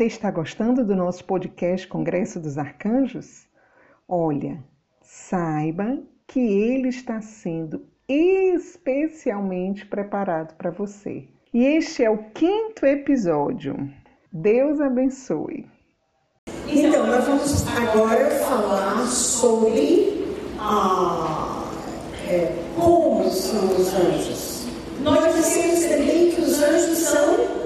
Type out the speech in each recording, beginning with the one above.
Você está gostando do nosso podcast Congresso dos Arcanjos? Olha, saiba que ele está sendo especialmente preparado para você. E este é o quinto episódio. Deus abençoe. Então, nós vamos agora falar sobre ah, é, como são os anjos. Nós dissemos também que os anjos são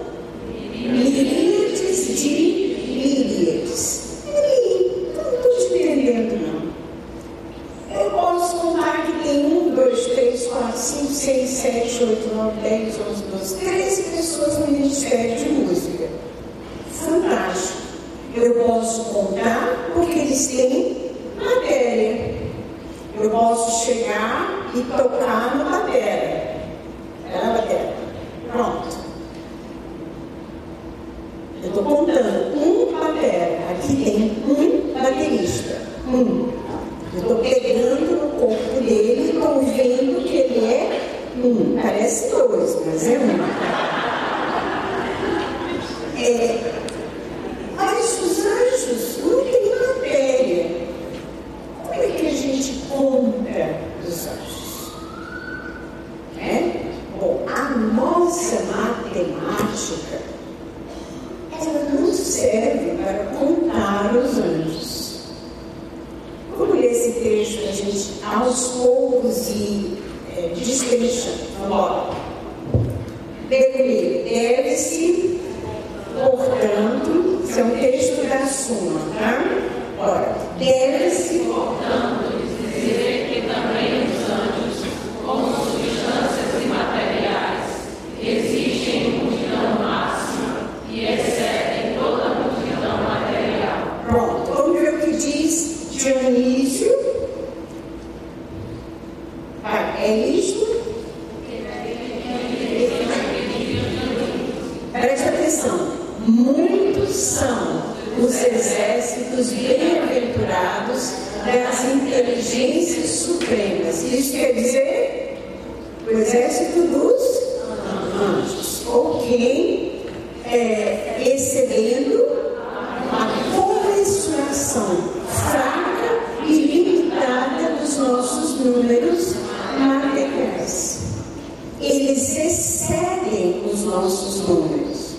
e tocar no matéria. É na matéria. Pronto. Eu estou contando um batera. Aqui tem um baterista. Um. Eu estou pegando no corpo dele e estou vendo que ele é um. Parece dois, mas é um. É, mas os anjos não têm matéria. Como é que a gente conta os anjos? É? Bom, a nossa matemática ela não serve para contar os anjos. Vamos ler esse trecho a gente aos poucos e é, destrinchando. Vamos lá. Deve-se, portanto, isso é um texto da Suma, tá? Ora, deve-se, Portanto, dizer que também os anjos, como substâncias imateriais, existem em multidão máxima e excedem toda a multidão material. Pronto, vamos ver o que diz Dionísio. Vai, é isso? Presta atenção. Muitos são os exércitos bem-aventurados das inteligências supremas. Isso quer dizer o exército dos Ou quem é, excedendo a comensuração fraca e limitada dos nossos números materiais. Eles excedem os nossos números.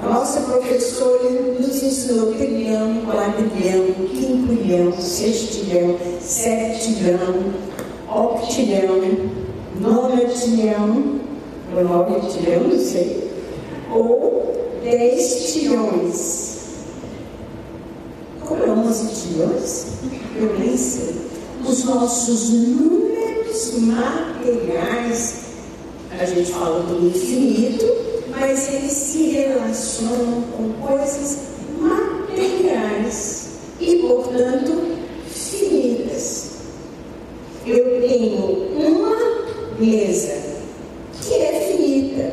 A nossa professora nos ensinou trilhão, quadrilhão, quinquilhão, sextilhão, septilhão, octilhão, nonatilhão, ou novetilhão, não sei, ou dez tilhões. Como é 11 tilhões? Eu nem sei. Os nossos números materiais, a gente fala do infinito, mas eles se relacionam com coisas materiais e, portanto, finitas. Eu tenho uma mesa que é finita.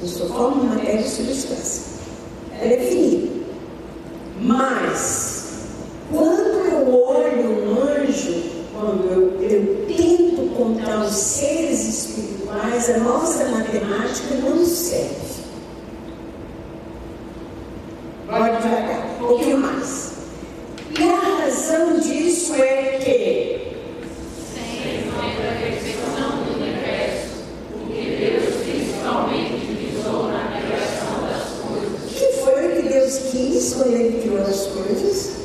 Eu estou falando de substância. É finita. Mas, quando eu olho um anjo, quando eu, eu tento contar os seres espirituais, a nossa matemática não serve. Bora devagar, um pouquinho mais. E a razão disso é que Sem a perfeição do universo, o que Deus principalmente visou na criação das coisas. o que foi que Quis quando Ele criou as coisas?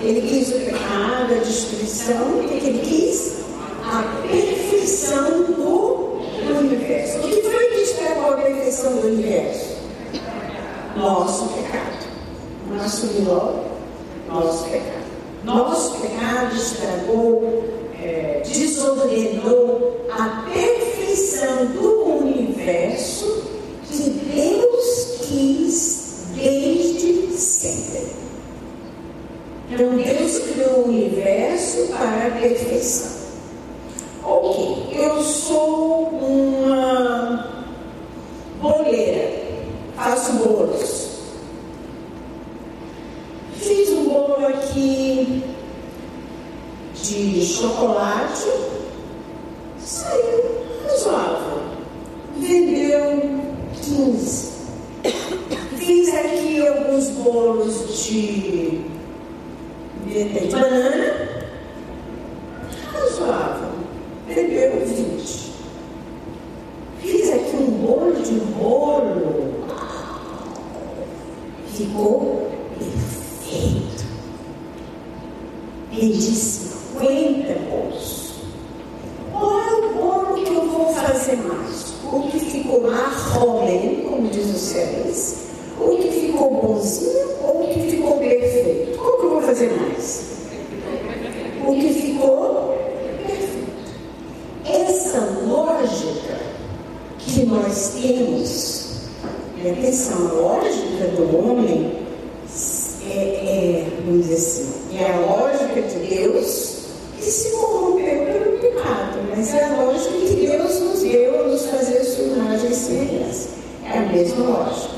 Ele quis o pecado, a destruição, o que Ele quis? A perfeição do universo. O que foi que estragou a perfeição do universo? Nosso pecado. Não assumir logo nosso pecado. Nosso pecado estragou, é, desordenou a perfeição do universo sempre. Então Deus criou o universo para a perfeição. Ok, eu sou uma boleira, faço bolos. Fiz um bolo aqui de chocolate, saiu razoável. Vendeu 15. de, de, de banana, razoável, bebeu 20. Fiz aqui um bolo de bolo, ficou perfeito. Vendi 50 O que ficou perfeito. Essa lógica que nós temos, e atenção, a lógica do homem é, é, vamos dizer assim, é a lógica de Deus que se corrompeu pelo pecado, mas é a lógica que Deus nos deu a nos fazer a sua imagem e semelhança. É a mesma lógica.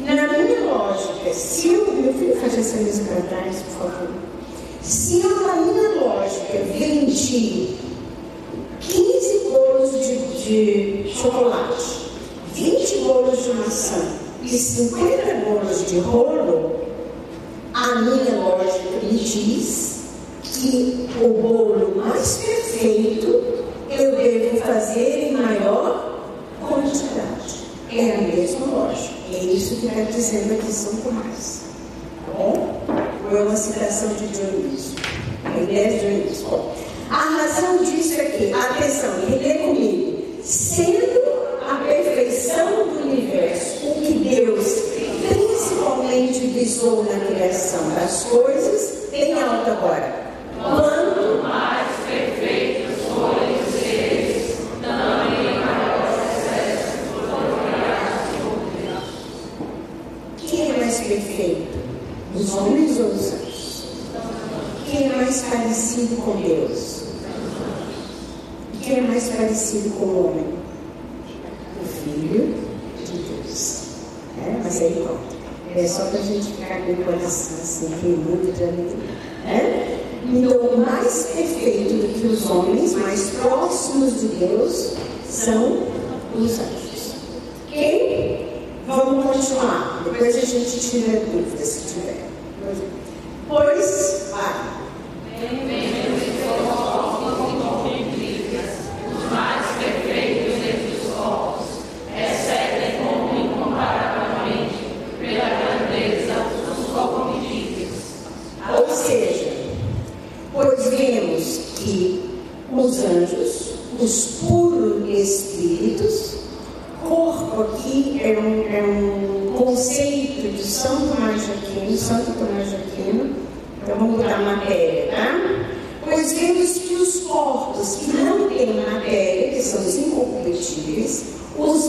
Na minha lógica, se eu. Meu filho faz essa mesa para trás, por favor. Se eu, na minha vendi 15 bolos de, de chocolate, 20 bolos de maçã e 50 bolos de rolo, a minha lógica me diz que o bolo mais perfeito eu devo fazer em maior quantidade. É a mesma lógica. É isso que está dizendo aqui São Tomás. Tá bom? Ou é uma citação de Dionísio? A ideia de Dionísio. A razão disso é que, atenção, relê comigo, sendo a perfeição do universo o que Deus principalmente visou na criação das coisas, em alta agora. Quanto mais perfeitos forem os seres, também maior excesso Quem é mais perfeito? Os homens ou os anjos? Quem é mais parecido com Deus? Quem é mais parecido com o homem? O Filho de Deus. É, mas aí conta. É só para a gente ficar com o coração assim, queimando de alegria. É? Então, mais perfeito do que os homens, mais próximos de Deus, são os anjos. Ok? Vamos continuar. Depois a gente tira dúvidas se tiver. Pois, vai. os mais perfeitos entre os povos, excedem como incomparavelmente pela grandeza os corruptíveis. Ou seja, pois vemos que os anjos, os puros espíritos, corpo aqui é um, é um conceito de São Tomás de Aquino, Santo Tomás de Aquino, então vamos botar matéria, tá? Pois vemos que os corpos que não têm matéria, que são os incorruptíveis,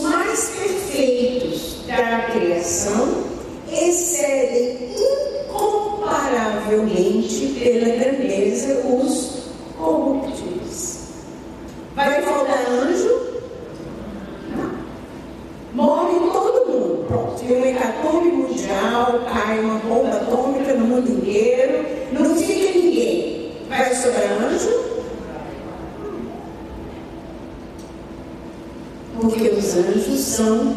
os mais perfeitos da criação, excedem incomparavelmente pela grandeza os corruptíveis. Vai faltar anjo? Não. Morre todo mundo. Pronto. Tem um hecatombe mundial, cai uma bomba atômica no mundo inteiro, não fica ninguém. Vai sobrar anjo? Porque os anjos são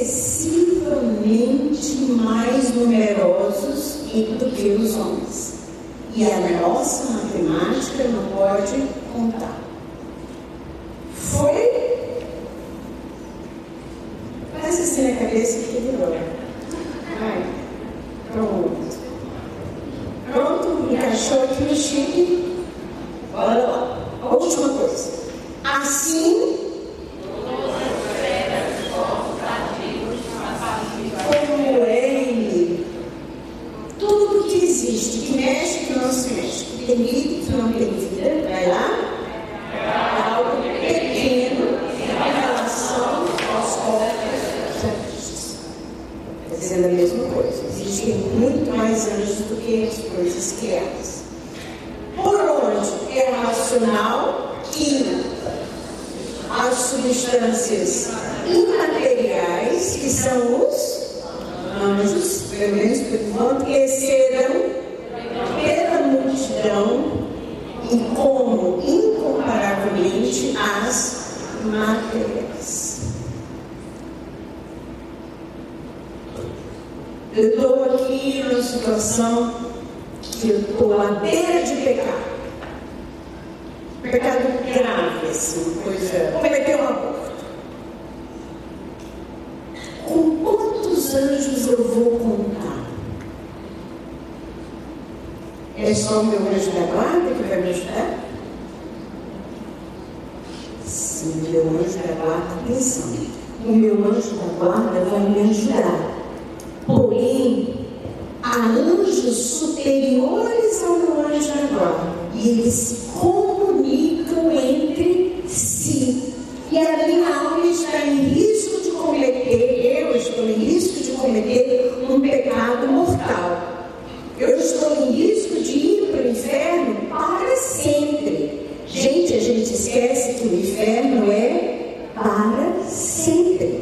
excessivamente mais numerosos do que os homens. E a nossa matemática não pode contar. Foi? Faz assim na cabeça que virou. Vai. Pronto. Pronto, encaixou aqui no chip. Bora lá. A última coisa. Assim como ele, tudo que existe, que mexe, que não se mexe, que tem vida, que não tem vida, vai lá, é algo pequeno em relação aos corpos celestes. Está dizendo a mesma coisa. Existem muito mais anjos do que as coisas criadas. Por onde é racional que as substâncias imateriais, que são os anjos, pelo menos por enquanto, pela multidão e como incomparavelmente as matérias. Eu dou aqui numa situação que eu estou à beira de pecar. Pecado grave, assim, coisa. Cometer um aborto. Com anjos eu vou contar? É só o meu anjo da guarda que vai me ajudar? Sim, meu anjo da guarda, atenção. O meu anjo da guarda vai me ajudar. Porém, há anjos superiores ao meu anjo da guarda. E eles Estou em risco de ir para o inferno para sempre. Gente, a gente esquece que o inferno é para sempre.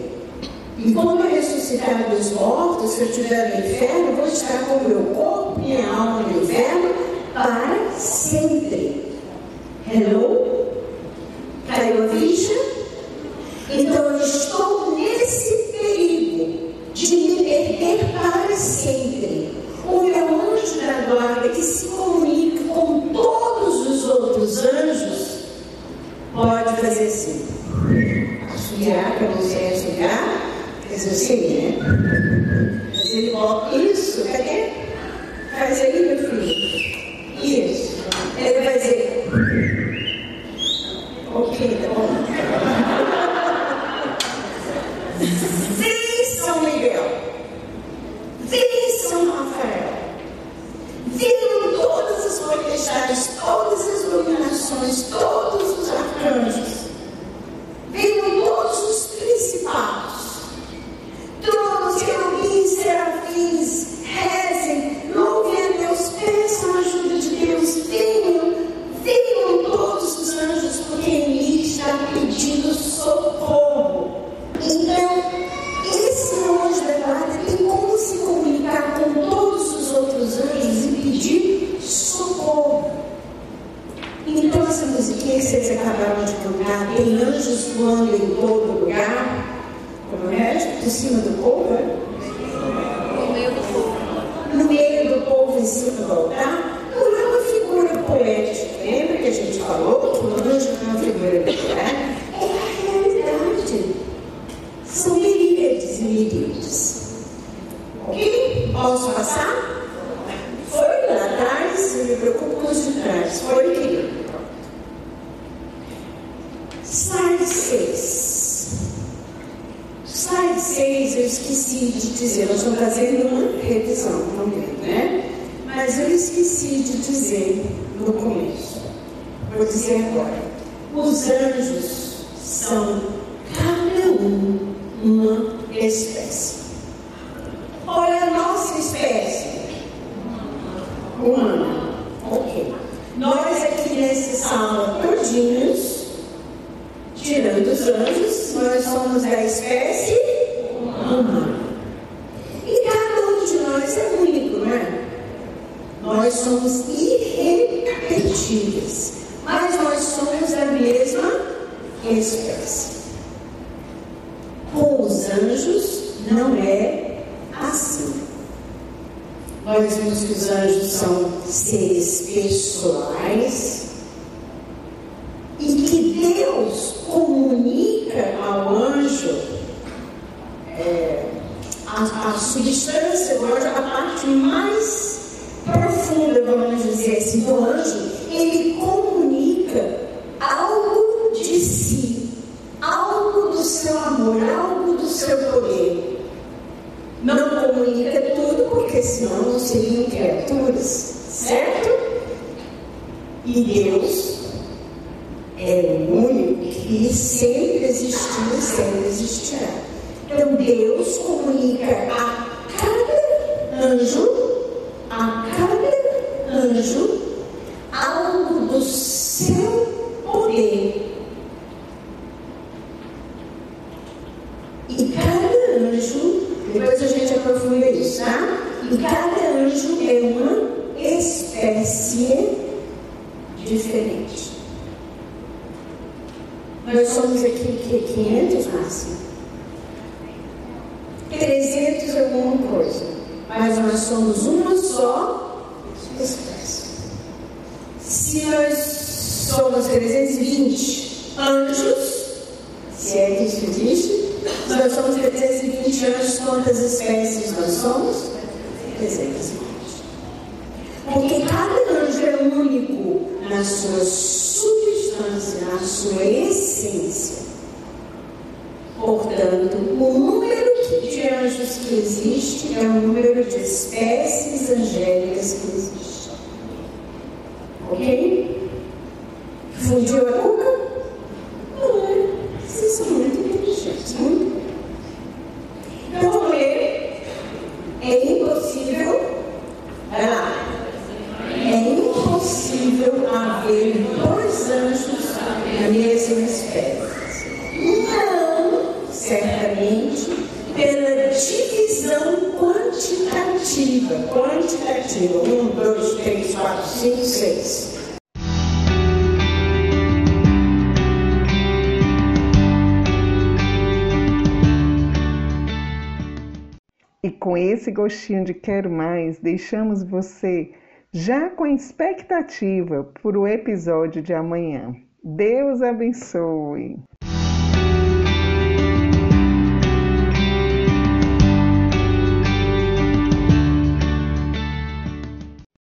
E quando eu ressuscitar dos mortos, se eu estiver no inferno, vou estar com o meu corpo, minha alma no inferno para sempre. Hello? Fazer assim. Assobiar, que eu não sei assobiar, faz assim, né? Mas ele bota isso, cadê? Faz aí, meu filho. Isso. Ele vai dizer. Ok, tá bom. Vem, São Miguel. Vem, São Rafael. Venham todas as potestades, todas as iluminações, todos vocês acabaram de cantar, tem anjos voando em todo lugar, como é? Por cima do povo? No meio do fogo. no meio do povo em cima do altar, não é uma figura poética. Lembra que a gente falou que o anjo não é uma figura literária? É a realidade. São miríades e miríades. Ok? Posso passar? Foi lá atrás, eu me preocupo com os de trás. Foi, querido? Slide 6. Slide 6 eu esqueci de dizer, nós estamos fazendo uma revisão também, né? Mas eu esqueci de dizer no começo. Vou dizer agora. Os anjos são cada um uma espécie. Olha a nossa espécie. Humana. Ok. Nós aqui nesse salão todinhos, tirando os anjos, nós somos da espécie humana. E cada um de nós é único, não é? Nós somos irrepetíveis, mas nós somos da mesma espécie. Com os anjos não é assim. Nós vimos que os anjos são seres pessoais e que Deus comunica ao anjo é, a, a substância anjo, a parte mais profunda, vamos dizer assim, do anjo, ele comunica algo de si, algo do seu amor, algo do seu poder. Não comunica tudo, porque senão não seriam criaturas, certo? E Deus é o único que sempre existiu e sempre existirá. Deus comunica a cada anjo, a cada anjo, algo do seu poder. E cada anjo, depois a gente aprofunda isso, tá? E cada anjo é uma espécie diferente. Nós somos aqui que 500 máximo. 300 alguma coisa. Mas nós somos uma só espécie. Se nós somos 320 anjos, se é que isso existe, se nós somos 320 anjos, quantas espécies nós somos? 320. Porque cada anjo é único na sua substância, na sua essência. Portanto, o número de anjos existe é o número de espécies angélicas que. Ok? Fundiu a cuca? Não é. Vocês são muito inteligentes, muito. Então vamos ler. É impossível. Vai lá. É impossível haver dois anjos na mesma espécie. Não, certamente, pela divisão quantitativa. Quantitativa. Um, dois, três, quatro, cinco, seis. E com esse gostinho de quero mais, deixamos você já com expectativa para o episódio de amanhã. Deus abençoe!